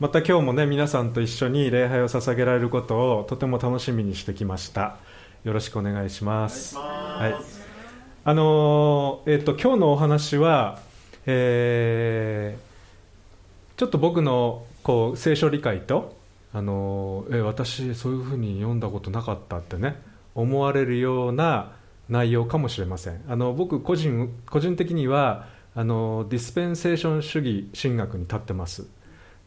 また今日もね皆さんと一緒に礼拝を捧げられることをとても楽しみにしてきました。よろしくお願いします。はい。あのー、えっ、と今日のお話は、えー、ちょっと僕のこう聖書理解とあのー、え私そういうふうに読んだことなかったってね思われるような内容かもしれません。あの僕個人個人的にはあのディスペンセーション主義神学に立ってます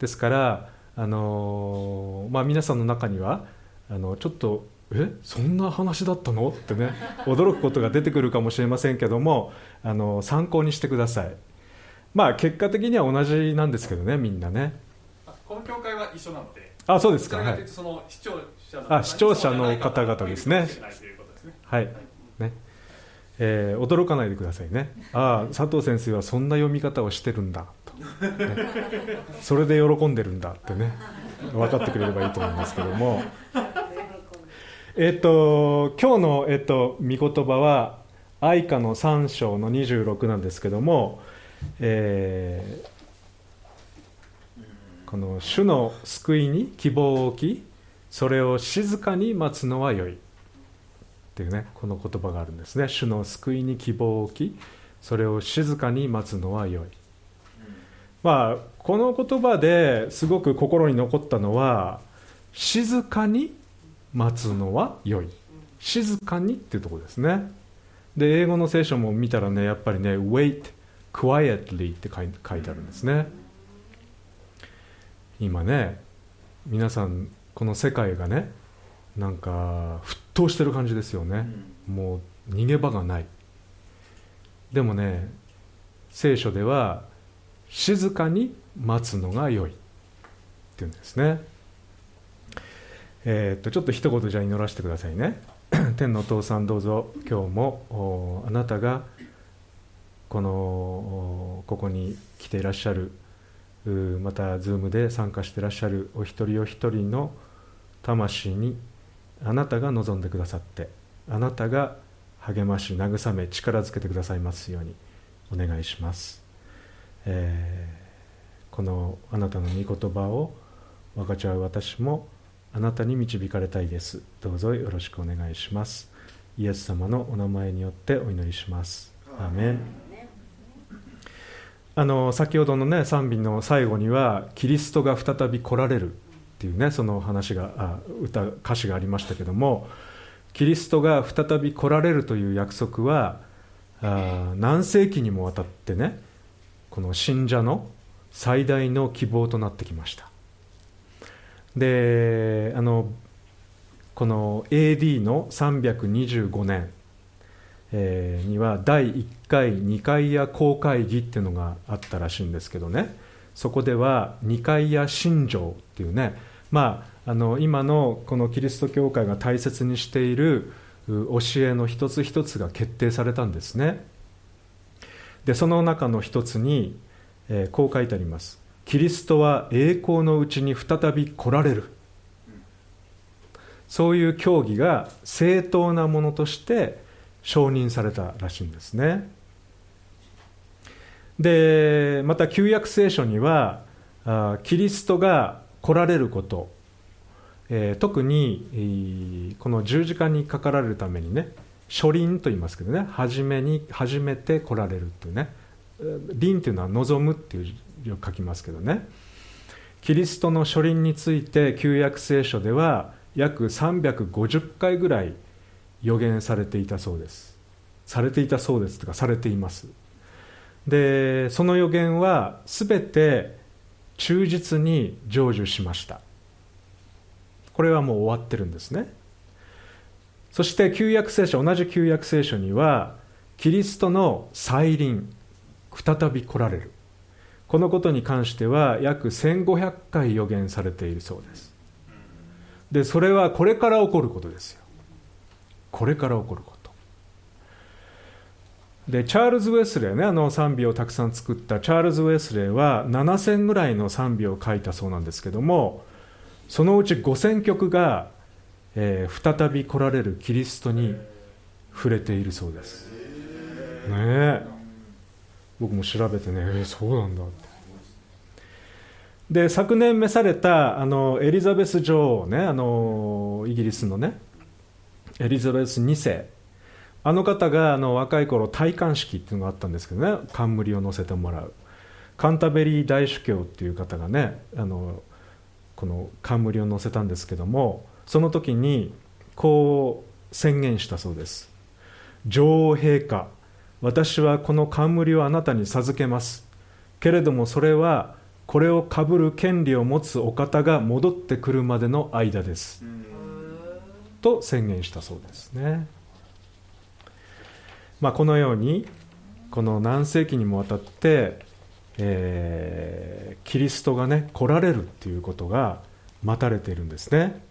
ですからあの、まあ、皆さんの中にはあのちょっとえそんな話だったの？ってね驚くことが出てくるかもしれませんけどもあの参考にしてください。まあ結果的には同じなんですけどねみんなね。この教会は一緒なので。あそうですか。はい。視聴者のあ視聴者の方々ですね。はい、ね。えー、驚かないでくださいね。ああ佐藤先生はそんな読み方をしてるんだと、それで喜んでるんだってね。分かってくれればいいと思いますけども。えっ、と今日の、えーと、御言葉は愛歌の3章の26なんですけども、えー、この主の救いに希望を置きそれを静かに待つのはよい。っていうねこの言葉があるんですね。主の救いに希望を置きそれを静かに待つのはよい、まあこの言葉ですごく心に残ったのは静かに待つのはよい。静かにっていうところですね。で英語の聖書も見たらねやっぱりね wait quietly って書いてあるんですね。今ね皆さんこの世界がねなんか沸騰してる感じですよね、うん、もう逃げ場がない。でもね聖書では静かに待つのが良い。っていうんですね。えー、っとちょっと一言じゃ祈らせてくださいね。天のお父さんどうぞ。今日もあなたがこのここに来ていらっしゃるまた Zoom で参加していらっしゃるお一人お一人の魂にあなたが望んでくださってあなたが励まし慰め力づけてくださいますようにお願いします、えー、このあなたの御言葉を分かち合う私もあなたに導かれたいです。どうぞよろしくお願いします。イエス様のお名前によってお祈りします。アーメン。あの先ほどのね賛美の最後にはキリストが再び来られるっていうねその話があ歌歌詞がありましたけどもキリストが再び来られるという約束はあ何世紀にもわたってねこの信者の最大の希望となってきました。であのこの AD の325年、えー、には第1回ニカイア公会議っていうのがあったらしいんですけどね。そこではニカイア信条っていうねまあ、あの今のこのキリスト教会が大切にしている教えの一つ一つが決定されたんですね。でその中の一つに、えー、こう書いてあります。キリストは栄光のうちに再び来られる。そういう教義が正当なものとして承認されたらしいんですね。でまた旧約聖書にはあキリストが来られること、えー、特に、この十字架にかかられるためにね初臨と言いますけどね初めに初めて来られるというね臨というのは望むっていう字を書きますけどね。キリストの初臨について旧約聖書では約350回ぐらい予言されていたそうです。されていたそうですとかされています。でその予言は全て忠実に成就しました。これはもう終わってるんですね。そして旧約聖書同じ旧約聖書にはキリストの再臨再び来られる。このことに関しては約1500回予言されているそうです。でそれはこれから起こることですよ。これから起こること。でチャールズ・ウェスレーねあの賛美をたくさん作ったチャールズ・ウェスレーは7000ぐらいの賛美を書いたそうなんですけどもそのうち5000曲が、えー、再び来られるキリストに触れているそうです。ね僕も調べてねえー、そうなんだで昨年召されたあのエリザベス女王ねあのイギリスのねエリザベス2世。あの方があの若い頃戴冠式っていうのがあったんですけどね冠を乗せてもらう。カンタベリー大主教っていう方がねあのこの冠を乗せたんですけどもその時にこう宣言したそうです。女王陛下私はこの冠をあなたに授けます。けれどもそれはこれをかぶる権利を持つお方が戻ってくるまでの間です。と宣言したそうですね、まあ、このようにこの何世紀にもわたってえー、キリストがね来られるっていうことが待たれているんですね。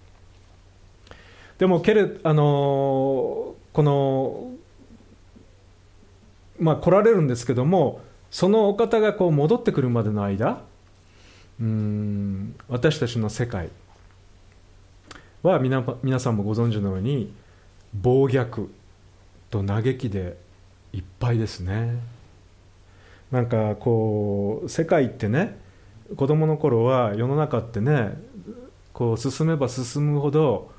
でもけれあのこのまあ来られるんですけどもそのお方がこう戻ってくるまでの間うん私たちの世界は皆皆さんもご存知のように暴虐と嘆きでいっぱいですね。なんかこう世界ってね子供の頃は世の中ってねこう進めば進むほど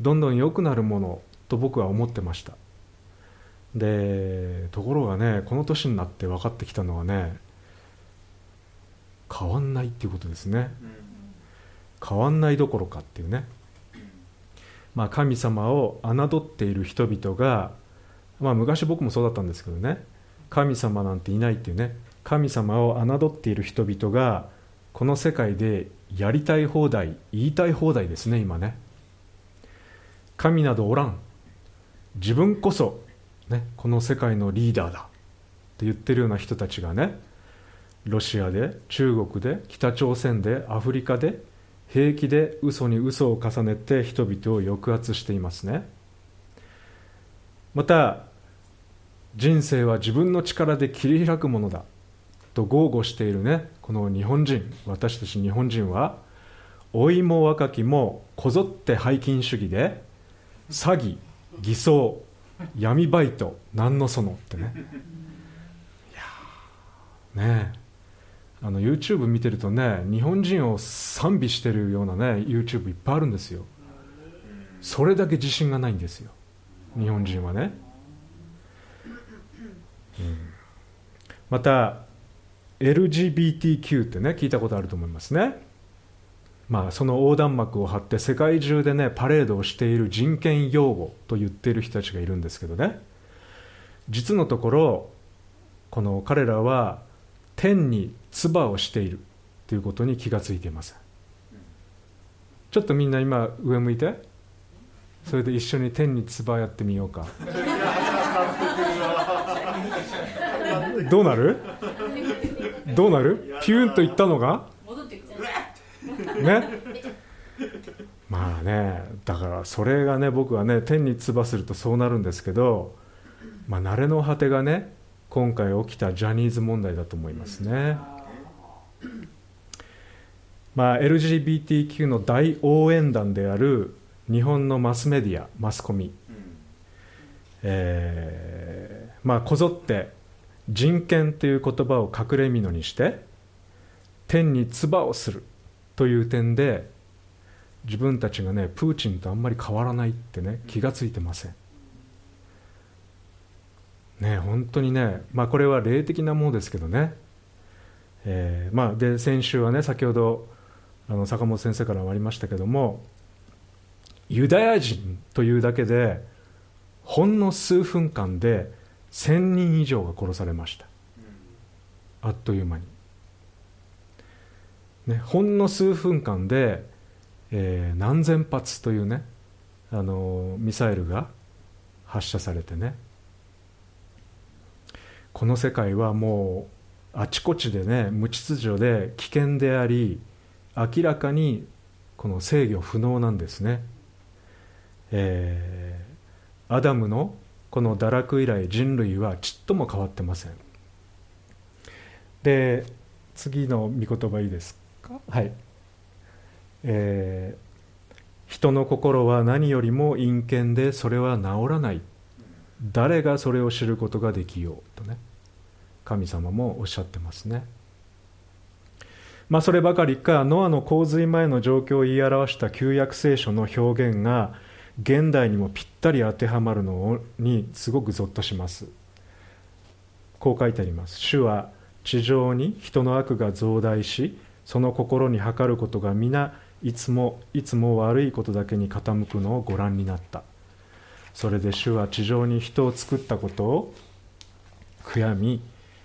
どんどん良くなるものと僕は思ってました。でところがねこの年になって分かってきたのはね変わんないっていうことですね。変わんないどころかっていうね。まあ神様を侮っている人々がまあ昔僕もそうだったんですけどね神様なんていないっていうね神様を侮っている人々がこの世界でやりたい放題言いたい放題ですね今ね。神などおらん。自分こそ、ね、この世界のリーダーだ。って言ってるような人たちがねロシアで中国で北朝鮮でアフリカで平気で嘘に嘘を重ねて人々を抑圧していますね。また人生は自分の力で切り開くものだ。と豪語しているねこの日本人私たち日本人は老いも若きもこぞって背筋主義で詐欺偽装闇バイト何のそのってね。いやねあの YouTube 見てるとね日本人を賛美してるようなね YouTube いっぱいあるんですよ。それだけ自信がないんですよ。日本人はね。また LGBTQ ってね聞いたことあると思いますね。まあその横断幕を張って世界中でねパレードをしている人権擁護と言っている人たちがいるんですけどね。実のところこの彼らは天に唾をしているということに気がついています。ちょっとみんな今上向いて。それで一緒に天に唾やってみようか。どうなる？どうなる？ピューンといったのが？ね。まあねだからそれがね僕はね天に唾するとそうなるんですけどまあ慣れの果てがね今回起きたジャニーズ問題だと思いますね。まあ LGBTQ の大応援団である日本のマスメディアマスコミ、えー、まあこぞって人権という言葉を隠れ蓑にして天に唾をする。という点で自分たちがねプーチンとあんまり変わらないってね気がついてません。ね本当にねまあこれは霊的なものですけどね。えー、まあで先週はね先ほどあの坂本先生からもありましたけどもユダヤ人というだけでほんの数分間で1000人以上が殺されました。あっという間に、ね、ほんの数分間で、えー、何千発というねあのミサイルが発射されてね。この世界はもうあちこちでね無秩序で危険であり明らかにこの制御不能なんですね、えー、アダムのこの堕落以来人類はちっとも変わってません。で次の御言葉いいです。か？はい。えー、人の心は何よりも陰険でそれは治らない。誰がそれを知ることができようとね。神様もおっしゃってますね。まあ、そればかりかノアの洪水前の状況を言い表した旧約聖書の表現が現代にもぴったり当てはまるのにすごくゾッとします。こう書いてあります。主は地上に人の悪が増大しその心に計ることが皆いつもいつも悪いことだけに傾くのをご覧になった。それで主は地上に人を作ったことを悔やみ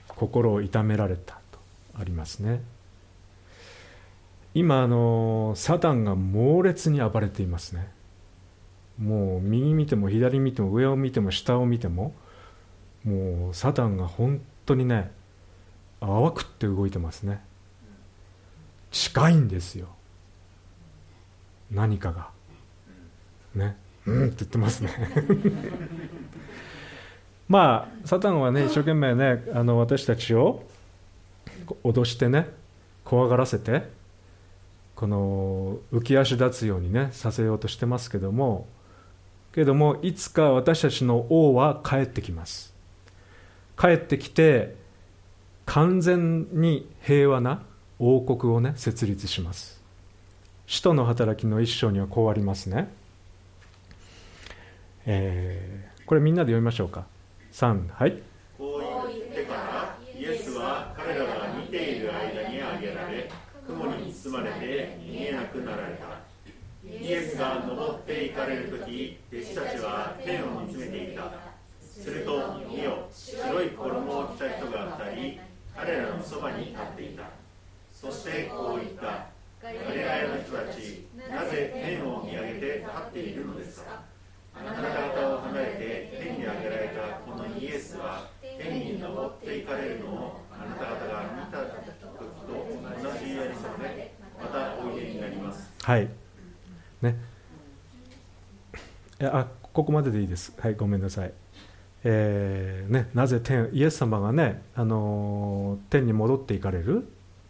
心を痛められたとありますね。今あのサタンが猛烈に暴れていますね。もう右見ても左見ても上を見ても下を見てももうサタンが本当にね淡くって動いてますね。近いんですよ。何かが。ね。うんって言ってますね。まあサタンはね一生懸命ねあの私たちを脅してね怖がらせてこの浮き足立つようにねさせようとしてますけどもけれどもいつか私たちの王は帰ってきます。帰ってきて完全に平和な王国をね設立します。使徒の働きの一章にはこうありますね、えー、これみんなで読みましょうか。3はい。こう言ってからイエスは彼らが見ている間に挙げられ雲に包まれて見えなくなられた。イエスが登っていかれる時弟子たちは天を見つめていたすると見よ白い衣を着た人が二人彼らのそばに立っていたそしてこう言ったガリラヤの人たちなぜ天を見上げて立っているのですかあなた方を離れて天に上げられたこのイエスは天に登っていかれるのをあなた方が見た時と同じやりさまでまたおいでになりますはい。ね。あここまででいいです。はいごめんなさい。えーね、なぜ天イエス様がね、あの天に戻っていかれる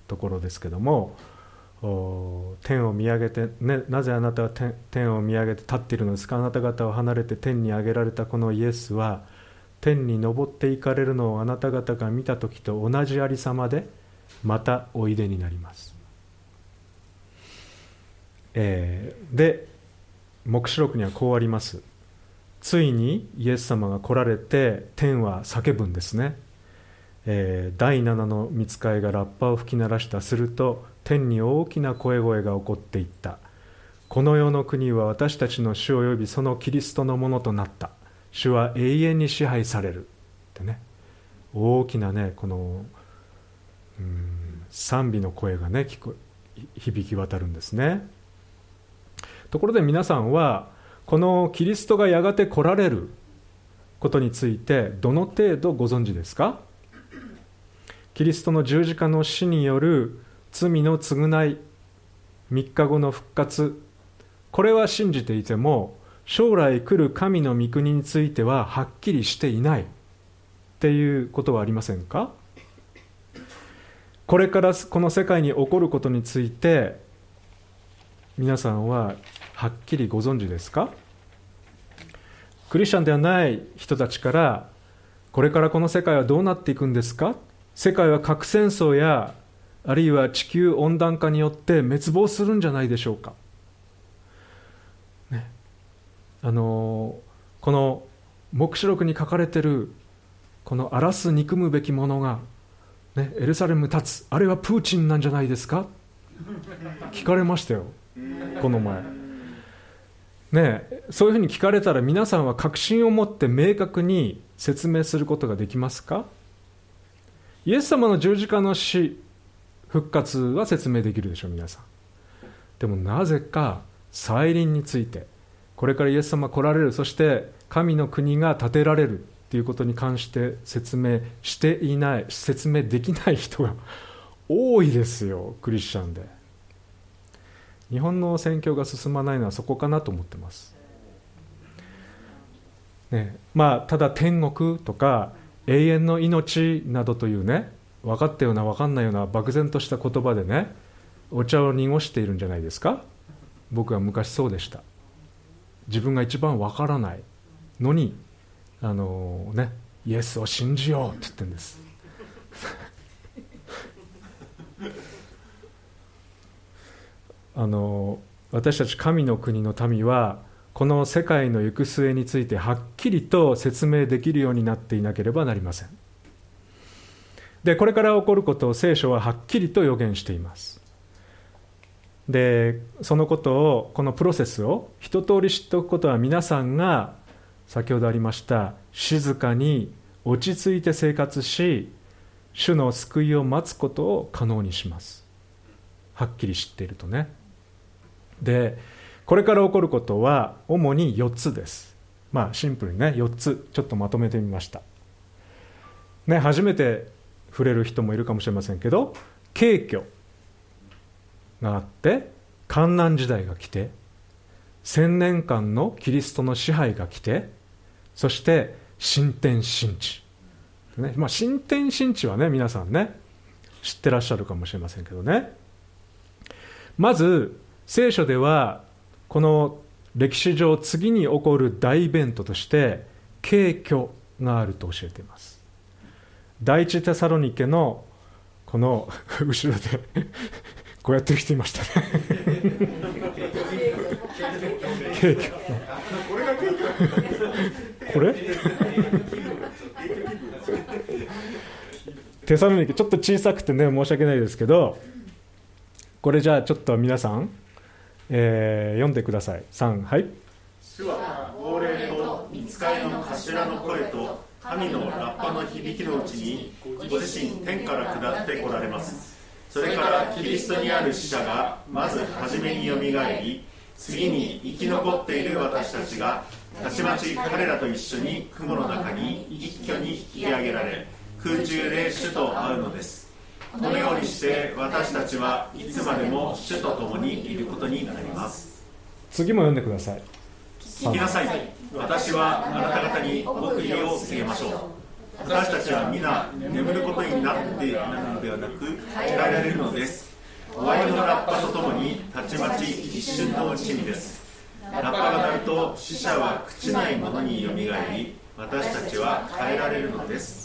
ところですけども天を見上げて、ね、なぜあなたは天天を見上げて立っているのですか？あなた方を離れて天に上げられたこのイエスは天に昇っていかれるのをあなた方が見た時と同じありさまでまたおいでになります、えー、で黙示録にはこうあります。ついにイエス様が来られて天は叫ぶんですね、えー、第7の見つかいがラッパを吹き鳴らした。すると天に大きな声声が起こっていった。この世の国は私たちの主及びそのキリストのものとなった。主は永遠に支配される。ってね。大きなねこのうん賛美の声がね響き渡るんですね。ところで皆さんはこのキリストがやがて来られることについてどの程度ご存知ですか？キリストの十字架の死による罪の償い3日後の復活これは信じていても将来来る神の御国についてははっきりしていないっていうことはありませんか？これからこの世界に起こることについて皆さんははっきりご存知ですか？クリスチャンではない人たちからこれからこの世界はどうなっていくんですか？世界は核戦争やあるいは地球温暖化によって滅亡するんじゃないでしょうか、ね、あのこの黙示録に書かれているこの荒らす憎むべきものが、ね、エルサレム立つあれはプーチンなんじゃないですか？聞かれましたよ。この前。ねそういうふうに聞かれたら皆さんは確信を持って明確に説明することができますか？イエス様の十字架の死復活は説明できるでしょう皆さん。でもなぜか再臨についてこれからイエス様来られるそして神の国が建てられるということに関して説明していない説明できない人が多いですよクリスチャンで。日本の選挙が進まないのはそこかなと思ってます、ね、まあただ天国とか永遠の命などというね分かったような分かんないような漠然とした言葉でねお茶を濁しているんじゃないですか。僕は昔そうでした。自分が一番分からないのにあのねイエスを信じようって言ってるんです。あの私たち神の国の民はこの世界の行く末についてはっきりと説明できるようになっていなければなりません。でこれから起こることを聖書ははっきりと予言しています。でそのことをこのプロセスを一通り知っておくことは皆さんが先ほどありました静かに落ち着いて生活し主の救いを待つことを可能にします。はっきり知っているとね。でこれから起こることは主に4つです。まあシンプルにね4つちょっとまとめてみました。ね初めて触れる人もいるかもしれませんけど景挙があって観難時代が来て千年間のキリストの支配が来てそして新天新地、ねまあ、新天新地はね皆さんね知ってらっしゃるかもしれませんけどね。まず聖書ではこの歴史上次に起こる大イベントとして景挙があると教えています。第一テサロニケのこの 後ろで こうやってる人いましたね。景挙これ？テサロニケ。ちょっと小さくてね申し訳ないですけどこれじゃあちょっと皆さん、えー、読んでください。3はい。主は亡霊と見つかいの頭の声と神のラッパの響きのうちにご自身天から下ってこられます。それからキリストにある死者がまず初めによみがえり次に生き残っている私たちがたちまち彼らと一緒に雲の中に一挙に引き上げられ空中で主と会うのです。このようにして私たちはいつまでも主と共にいることになります。次も読んでください。聞きなさい。私はあなた方に奥義を告げましょう。私たちは皆眠ることになっているのではなく変えられるのです。終わりのラッパとともにたちまち一瞬のうちにです。ラッパが鳴ると死者は朽ちないものによみがえり私たちは変えられるのです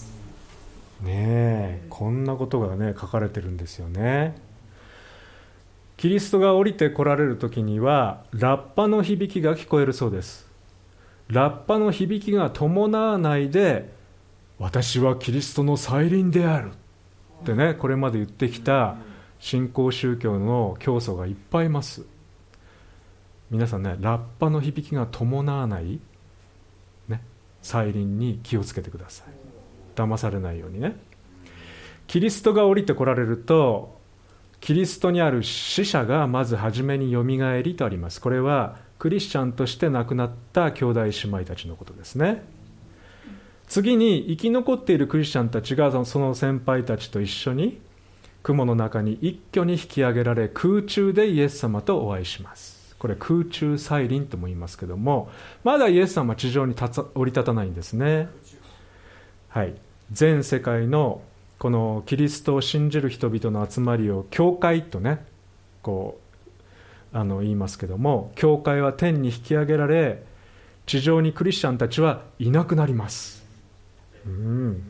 ねえこんなことがね書かれてるんですよね。キリストが降りてこられる時にはラッパの響きが聞こえるそうです。ラッパの響きが伴わないで私はキリストの再臨である。ってねこれまで言ってきた新興宗教の教祖がいっぱいいます。皆さんねラッパの響きが伴わない、ね、再臨に気をつけてください。騙されないようにね。キリストが降りてこられるとキリストにある死者がまず初めによみがえりとあります。これはクリスチャンとして亡くなった兄弟姉妹たちのことですね。次に生き残っているクリスチャンたちがその先輩たちと一緒に雲の中に一挙に引き上げられ空中でイエス様とお会いします。これ空中再臨とも言いますけどもまだイエス様は地上に立降り立たないんですね。はい。全世界のこのキリストを信じる人々の集まりを教会とねこうあの言いますけども教会は天に引き上げられ地上にクリスチャンたちはいなくなります。うん。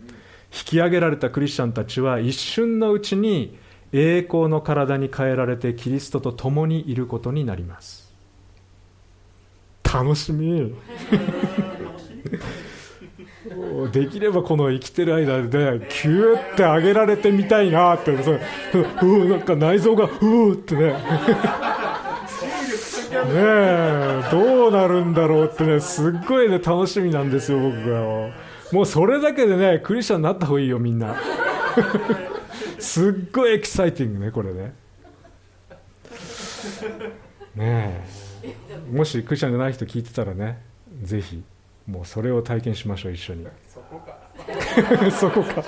引き上げられたクリスチャンたちは一瞬のうちに栄光の体に変えられてキリストと共にいることになります。楽しみ できればこの生きてる間でキューって上げられてみたいなってそうなんか内臓がうーってね。ね。えどうなるんだろうってねすっごいね楽しみなんですよ僕がもうそれだけでねクリスチャンになった方がいいよみんな。すっごいエキサイティングねこれね。ねえ。もしクリスチャンじゃない人聞いてたらねぜひもうそれを体験しましょう一緒に。そこか。そこか。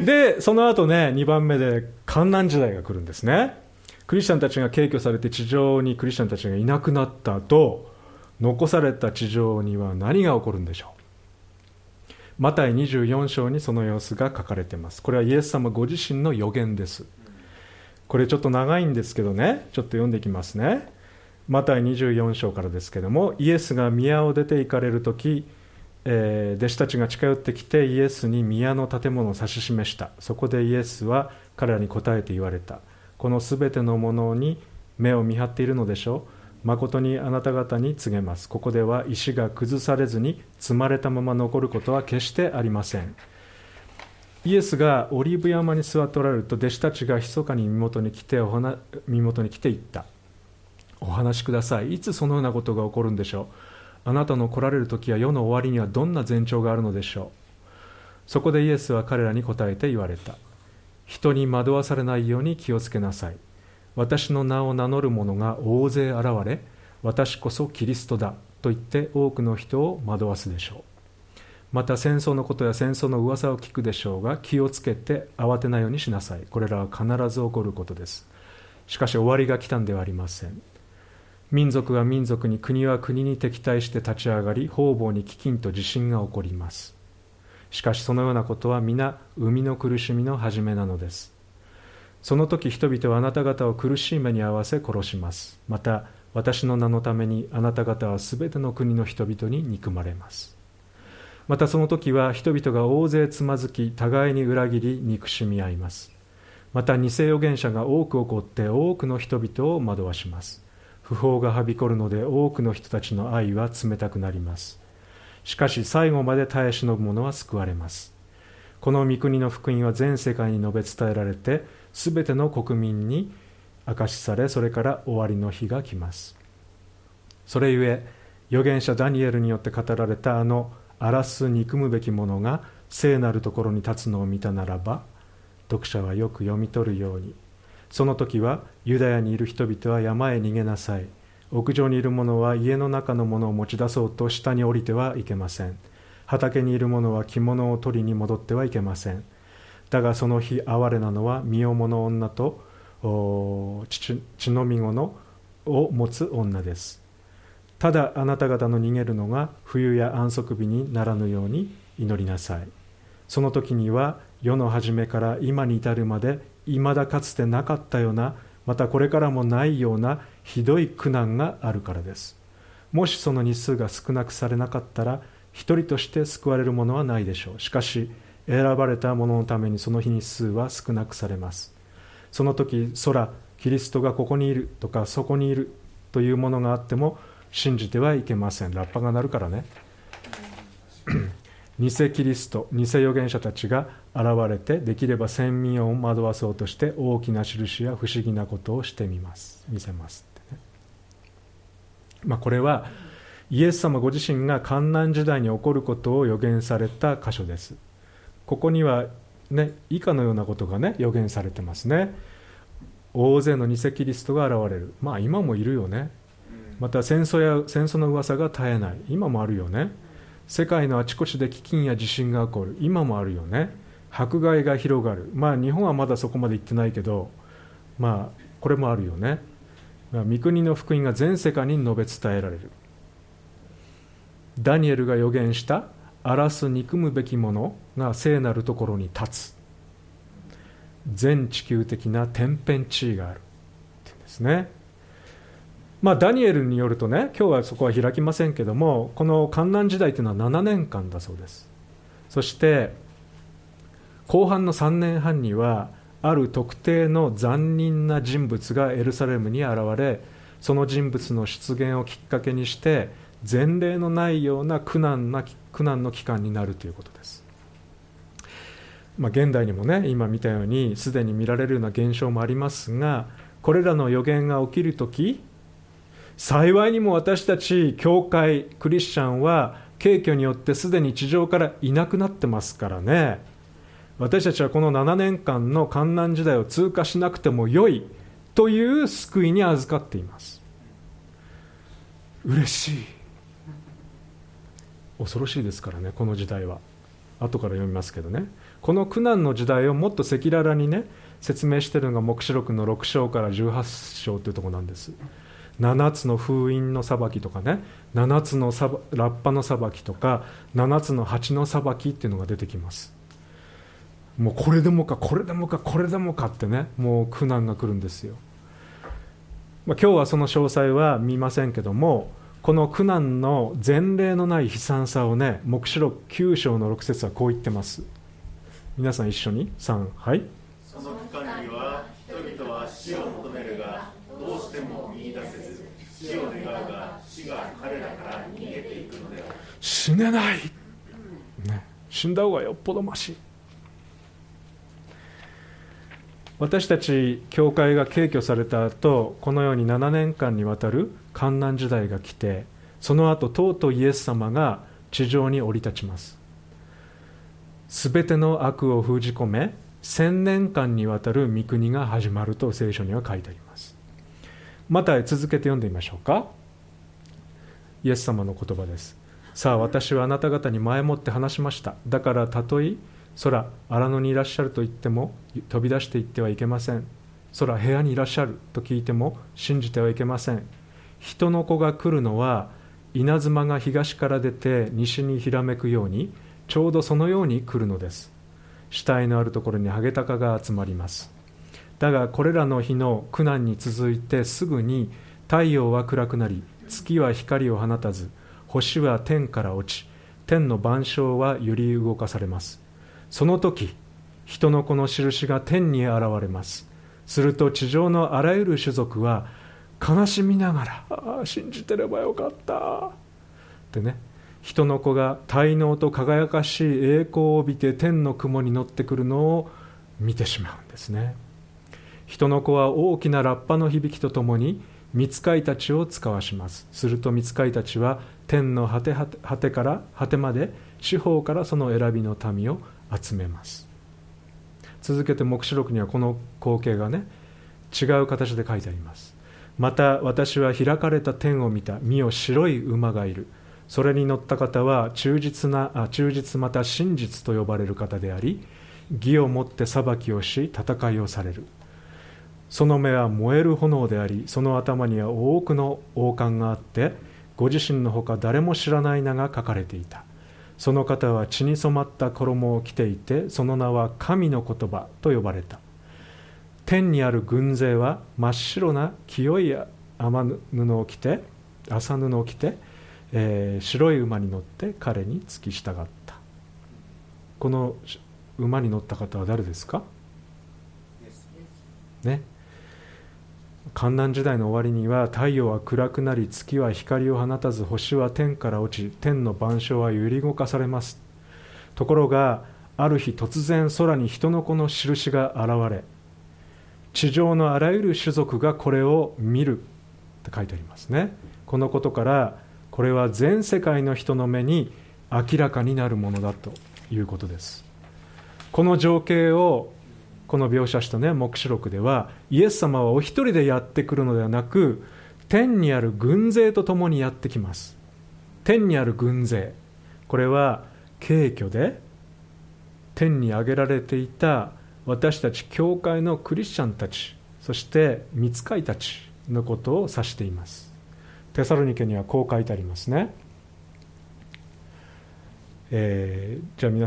でその後ね2番目で観難時代が来るんですね。クリスチャンたちが軽挙されて地上にクリスチャンたちがいなくなった後残された地上には何が起こるんでしょう。マタイ24章にその様子が書かれています。これはイエス様ご自身の予言です。これちょっと長いんですけどね。ちょっと読んでいきますねマタイ24章からですけれどもイエスが宮を出て行かれる時、えー、弟子たちが近寄ってきてイエスに宮の建物を指し示した。そこでイエスは彼らに答えて言われた。このすべてのものに目を見張っているのでしょう。誠にあなた方に告げます。ここでは石が崩されずに積まれたまま残ることは決してありません。イエスがオリーブ山に座っておられると弟子たちが密かに身元に来てお話身元に来ていった。お話しください。いつそのようなことが起こるんでしょう。あなたの来られる時や世の終わりにはどんな前兆があるのでしょう。そこでイエスは彼らに答えて言われた。人に惑わされないように気をつけなさい。私の名を名乗る者が大勢現れ私こそキリストだと言って多くの人を惑わすでしょう。また戦争のことや戦争の噂を聞くでしょうが気をつけて慌てないようにしなさい。これらは必ず起こることです。しかし終わりが来たんではありません。民族は民族に国は国に敵対して立ち上がり方々に飢饉と地震が起こります。しかしそのようなことは皆生みの苦しみの始めなのです。その時人々はあなた方を苦しい目に遭わせ殺します。また私の名のためにあなた方はすべての国の人々に憎まれます。またその時は人々が大勢つまずき互いに裏切り憎しみ合います。また偽預言者が多く起こって多くの人々を惑わします。不法がはびこるので多くの人たちの愛は冷たくなります。しかし最後まで耐え忍ぶ者は救われます。この御国の福音は全世界に述べ伝えられて全ての国民に明かしされそれから終わりの日が来ます。それゆえ預言者ダニエルによって語られたあの荒らす憎むべき者が聖なるところに立つのを見たならば読者はよく読み取るようにその時はユダヤにいる人々は山へ逃げなさい。屋上にいる者は家の中のものを持ち出そうと下に降りてはいけません。畑にいる者は着物を取りに戻ってはいけません。だがその日哀れなのは身重の女と血のみ子のを持つ女です。ただあなた方の逃げるのが冬や安息日にならぬように祈りなさい。その時には世の初めから今に至るまでいまだかつてなかったようなまたこれからもないようなひどい苦難があるからです。もしその日数が少なくされなかったら一人として救われるものはないでしょう。しかし選ばれた者のためにその日日数は少なくされます。その時空キリストがここにいるとかそこにいるというものがあっても信じてはいけません。ラッパが鳴るからね。偽キリスト偽預言者たちが現れてできれば先民を惑わそうとして大きな印や不思議なことをしてみます。見せますってね、まあ、これはイエス様ご自身が観難時代に起こることを予言された箇所です。ここにはね以下のようなことがね予言されてますね。大勢の偽キリストが現れる。まあ今もいるよね。また戦争や戦争の噂が絶えない。今もあるよね。世界のあちこちで飢饉や地震が起こる。今もあるよね。迫害が広がる。まあ日本はまだそこまで行ってないけどまあこれもあるよね。まあ御国の福音が全世界に述べ伝えられる。ダニエルが予言した荒らす憎むべきものが聖なるところに立つ。全地球的な天変地異がある。っていうんですね。まあ、ダニエルによるとね今日はそこは開きませんけどもこの観難時代というのは7年間だそうです。そして後半の3年半にはある特定の残忍な人物がエルサレムに現れその人物の出現をきっかけにして前例のないような苦難な苦難の期間になるということです、まあ、現代にもね今見たようにすでに見られるような現象もありますがこれらの予言が起きるとき幸いにも私たち教会クリスチャンは景挙によってすでに地上からいなくなってますからね。私たちはこの7年間の観難時代を通過しなくてもよいという救いに預かっています。嬉しい。恐ろしいですからねこの時代は。後から読みますけどね。この苦難の時代をもっと赤裸々にね説明しているのが黙示録の6章から18章というところなんです。7つの封印の裁きとかね7つのラッパの裁きとか7つの蜂の裁きっていうのが出てきます。もうこれでもかこれでもかこれでもかってねもう苦難が来るんですよ、まあ、今日はその詳細は見ませんけどもこの苦難の前例のない悲惨さをね黙示録9章の6節はこう言ってます。皆さん一緒に。3はい。その期間には人々は死るがどうしても見出せず死を願うが死が彼らから逃げていくのである。死ねない、ね、死んだ方がよっぽどまし私たち教会が敬虚された後このように7年間にわたる観難時代が来てその後とうとうイエス様が地上に降り立ちます。すべての悪を封じ込め千年間にわたる御国が始まると聖書には書いてあります。また続けて読んでみましょうか。イエス様の言葉です。さあ私はあなた方に前もって話しました。だからたとえ空荒野にいらっしゃると言っても飛び出していってはいけません。空部屋にいらっしゃると聞いても信じてはいけません。人の子が来るのは稲妻が東から出て西にひらめくようにちょうどそのように来るのです。死体のあるところにハゲタカが集まります。だがこれらの日の苦難に続いてすぐに太陽は暗くなり月は光を放たず星は天から落ち天の万象は揺り動かされます。その時人の子の印が天に現れます。すると地上のあらゆる種族は悲しみながらああ信じてればよかったってね人の子が滞納と輝かしい栄光を帯びて天の雲に乗ってくるのを見てしまうんですね。人の子は大きなラッパの響きとともに見つかいたちを使わします。すると見つかいたちは天の果て果て果てから果てまで四方からその選びの民を集めます。続けて黙示録にはこの光景がね違う形で書いてあります。また私は開かれた天を見た。見よ白い馬がいる。それに乗った方は忠実なあ忠実また真実と呼ばれる方であり義をもって裁きをし戦いをされる。その目は燃える炎でありその頭には多くの王冠があってご自身のほか誰も知らない名が書かれていた。その方は血に染まった衣を着ていてその名は神の言葉と呼ばれた。天にある軍勢は真っ白な清い雨布を着て麻布を着てえー、白い馬に乗って彼に付き従った。この馬に乗った方は誰ですか？ね観難時代の終わりには太陽は暗くなり月は光を放たず星は天から落ち天の万象は揺り動かされます。ところがある日突然空に人の子の印が現れ地上のあらゆる種族がこれを見る。って書いてありますね。このことからこれは全世界の人の目に明らかになるものだということです。この情景をこの描写したね黙示録ではイエス様はお一人でやってくるのではなく天にある軍勢と共にやってきます。天にある軍勢。これは軽挙で天に上げられていた私たち教会のクリスチャンたちそして見つかいたちのことを指しています。テサロニケにはこう書いてありますね、えー、じゃあ皆さん